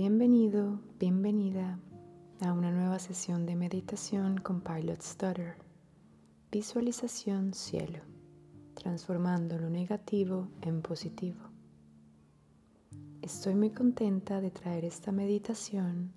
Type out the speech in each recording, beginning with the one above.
Bienvenido, bienvenida a una nueva sesión de meditación con Pilot Stutter. Visualización cielo, transformando lo negativo en positivo. Estoy muy contenta de traer esta meditación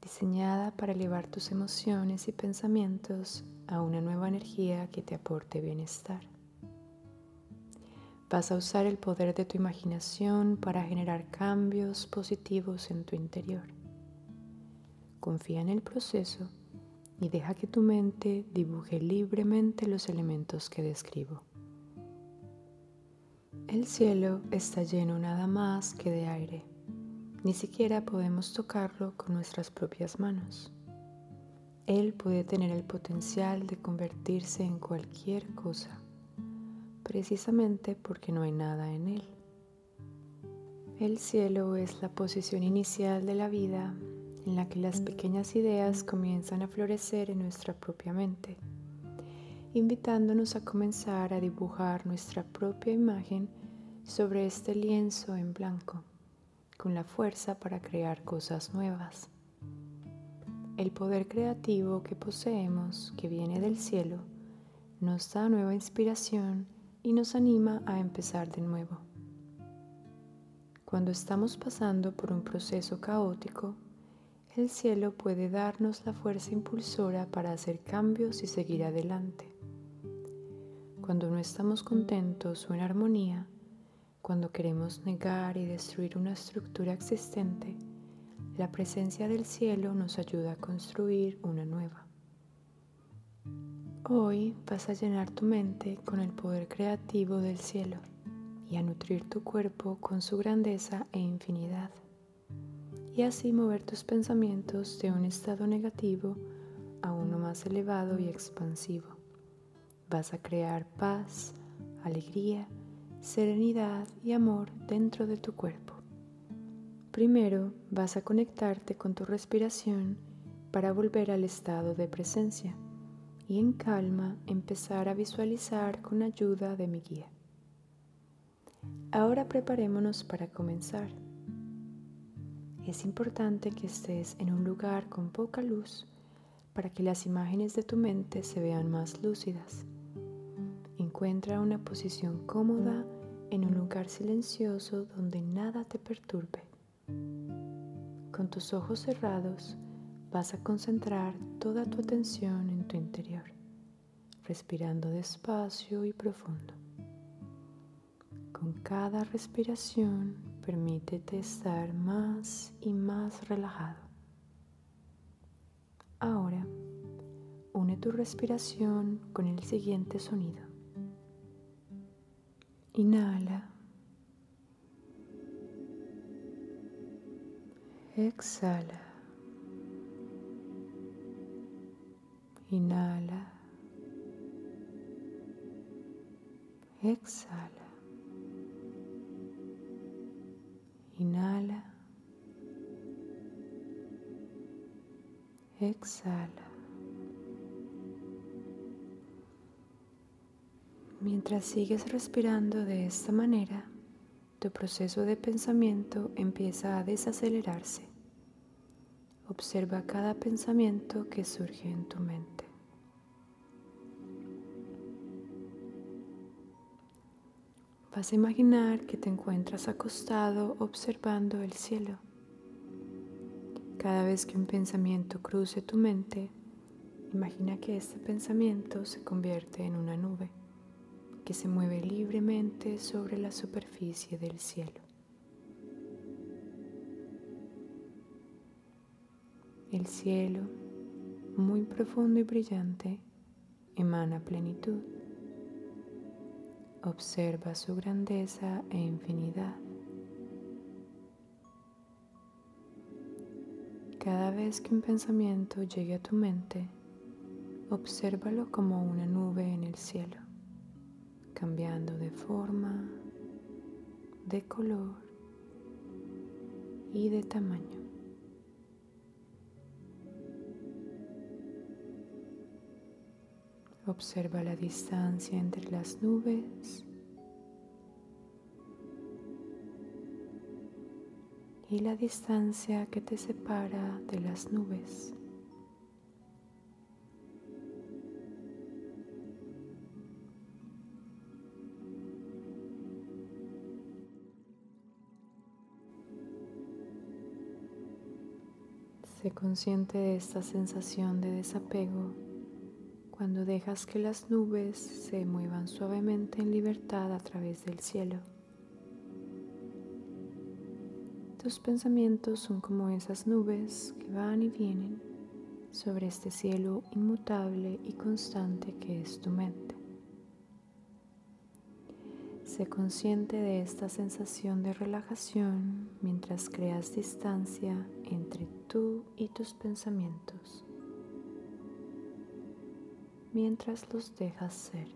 diseñada para elevar tus emociones y pensamientos a una nueva energía que te aporte bienestar. Vas a usar el poder de tu imaginación para generar cambios positivos en tu interior. Confía en el proceso y deja que tu mente dibuje libremente los elementos que describo. El cielo está lleno nada más que de aire. Ni siquiera podemos tocarlo con nuestras propias manos. Él puede tener el potencial de convertirse en cualquier cosa precisamente porque no hay nada en él. El cielo es la posición inicial de la vida en la que las pequeñas ideas comienzan a florecer en nuestra propia mente, invitándonos a comenzar a dibujar nuestra propia imagen sobre este lienzo en blanco, con la fuerza para crear cosas nuevas. El poder creativo que poseemos, que viene del cielo, nos da nueva inspiración y nos anima a empezar de nuevo. Cuando estamos pasando por un proceso caótico, el cielo puede darnos la fuerza impulsora para hacer cambios y seguir adelante. Cuando no estamos contentos o en armonía, cuando queremos negar y destruir una estructura existente, la presencia del cielo nos ayuda a construir una nueva. Hoy vas a llenar tu mente con el poder creativo del cielo y a nutrir tu cuerpo con su grandeza e infinidad. Y así mover tus pensamientos de un estado negativo a uno más elevado y expansivo. Vas a crear paz, alegría, serenidad y amor dentro de tu cuerpo. Primero vas a conectarte con tu respiración para volver al estado de presencia y en calma empezar a visualizar con ayuda de mi guía. Ahora preparémonos para comenzar. Es importante que estés en un lugar con poca luz para que las imágenes de tu mente se vean más lúcidas. Encuentra una posición cómoda en un lugar silencioso donde nada te perturbe. Con tus ojos cerrados, vas a concentrar toda tu atención en tu interior, respirando despacio y profundo. Con cada respiración, permítete estar más y más relajado. Ahora, une tu respiración con el siguiente sonido. Inhala. Exhala. Inhala. Exhala. Inhala. Exhala. Mientras sigues respirando de esta manera, tu proceso de pensamiento empieza a desacelerarse. Observa cada pensamiento que surge en tu mente. Vas a imaginar que te encuentras acostado observando el cielo. Cada vez que un pensamiento cruce tu mente, imagina que este pensamiento se convierte en una nube que se mueve libremente sobre la superficie del cielo. El cielo, muy profundo y brillante, emana plenitud. Observa su grandeza e infinidad. Cada vez que un pensamiento llegue a tu mente, obsérvalo como una nube en el cielo, cambiando de forma, de color y de tamaño. Observa la distancia entre las nubes y la distancia que te separa de las nubes. Sé consciente de esta sensación de desapego cuando dejas que las nubes se muevan suavemente en libertad a través del cielo. Tus pensamientos son como esas nubes que van y vienen sobre este cielo inmutable y constante que es tu mente. Sé consciente de esta sensación de relajación mientras creas distancia entre tú y tus pensamientos, mientras los dejas ser.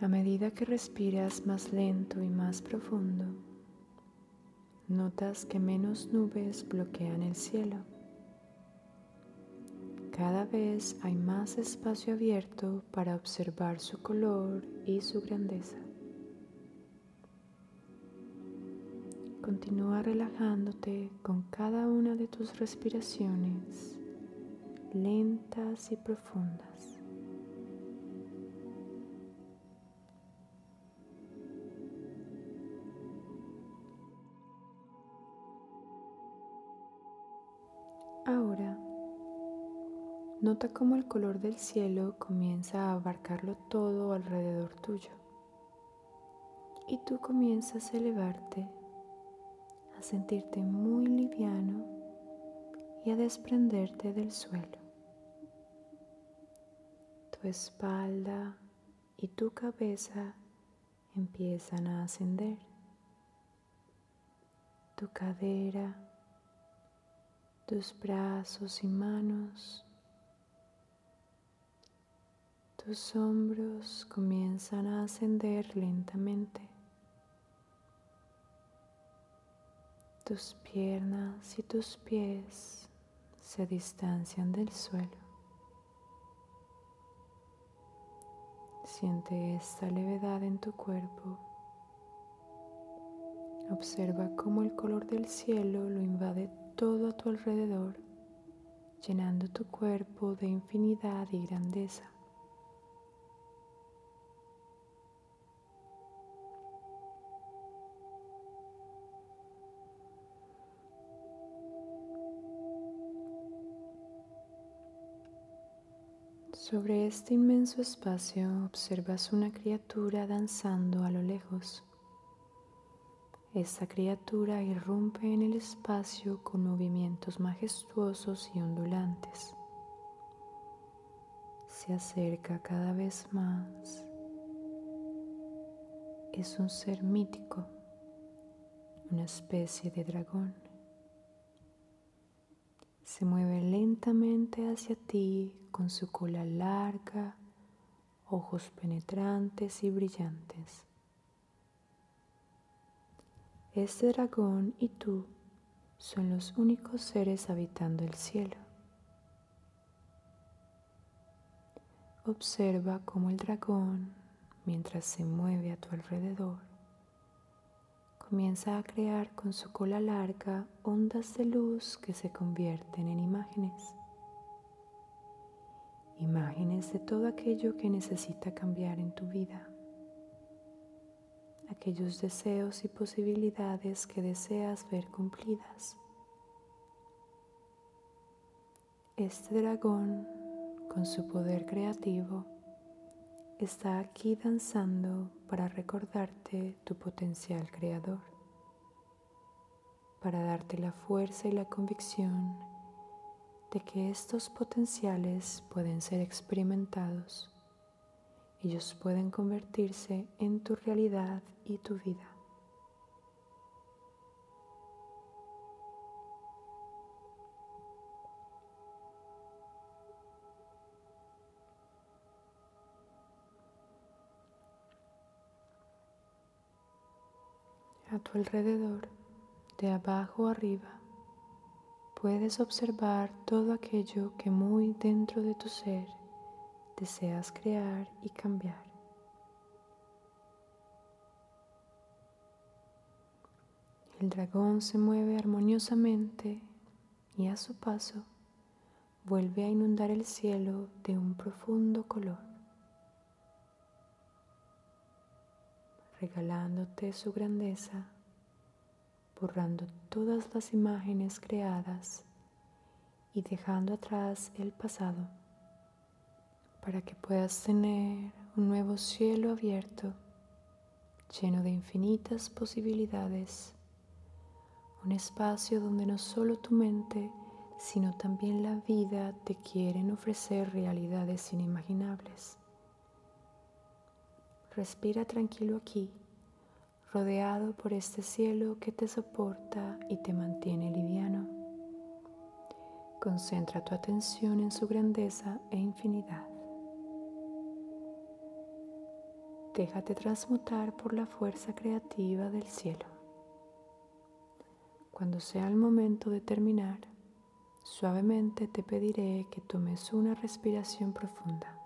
A medida que respiras más lento y más profundo, notas que menos nubes bloquean el cielo cada vez hay más espacio abierto para observar su color y su grandeza. Continúa relajándote con cada una de tus respiraciones lentas y profundas. Ahora Nota cómo el color del cielo comienza a abarcarlo todo alrededor tuyo. Y tú comienzas a elevarte, a sentirte muy liviano y a desprenderte del suelo. Tu espalda y tu cabeza empiezan a ascender. Tu cadera, tus brazos y manos tus hombros comienzan a ascender lentamente. Tus piernas y tus pies se distancian del suelo. Siente esta levedad en tu cuerpo. Observa cómo el color del cielo lo invade todo a tu alrededor, llenando tu cuerpo de infinidad y grandeza. Sobre este inmenso espacio observas una criatura danzando a lo lejos. Esta criatura irrumpe en el espacio con movimientos majestuosos y ondulantes. Se acerca cada vez más. Es un ser mítico, una especie de dragón. Se mueve lentamente hacia ti con su cola larga, ojos penetrantes y brillantes. Este dragón y tú son los únicos seres habitando el cielo. Observa cómo el dragón, mientras se mueve a tu alrededor, comienza a crear con su cola larga ondas de luz que se convierten en imágenes. Imágenes de todo aquello que necesita cambiar en tu vida. Aquellos deseos y posibilidades que deseas ver cumplidas. Este dragón, con su poder creativo, está aquí danzando para recordarte tu potencial creador, para darte la fuerza y la convicción de que estos potenciales pueden ser experimentados. Ellos pueden convertirse en tu realidad y tu vida. a tu alrededor, de abajo arriba, puedes observar todo aquello que muy dentro de tu ser deseas crear y cambiar. El dragón se mueve armoniosamente y a su paso vuelve a inundar el cielo de un profundo color. Regalándote su grandeza, borrando todas las imágenes creadas y dejando atrás el pasado para que puedas tener un nuevo cielo abierto lleno de infinitas posibilidades, un espacio donde no solo tu mente, sino también la vida te quieren ofrecer realidades inimaginables. Respira tranquilo aquí, rodeado por este cielo que te soporta y te mantiene liviano. Concentra tu atención en su grandeza e infinidad. Déjate transmutar por la fuerza creativa del cielo. Cuando sea el momento de terminar, suavemente te pediré que tomes una respiración profunda.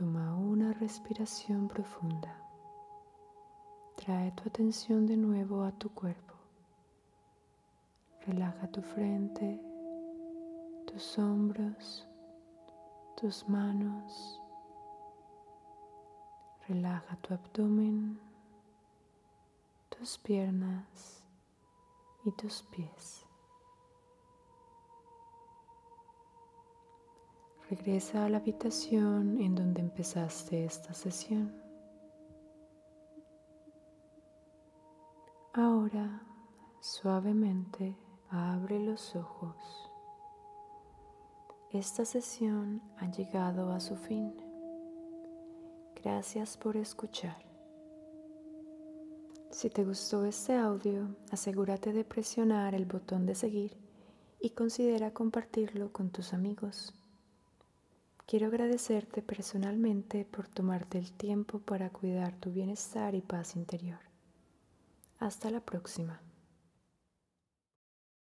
Toma una respiración profunda. Trae tu atención de nuevo a tu cuerpo. Relaja tu frente, tus hombros, tus manos. Relaja tu abdomen, tus piernas y tus pies. Regresa a la habitación en donde empezaste esta sesión. Ahora suavemente abre los ojos. Esta sesión ha llegado a su fin. Gracias por escuchar. Si te gustó este audio, asegúrate de presionar el botón de seguir y considera compartirlo con tus amigos. Quiero agradecerte personalmente por tomarte el tiempo para cuidar tu bienestar y paz interior. Hasta la próxima.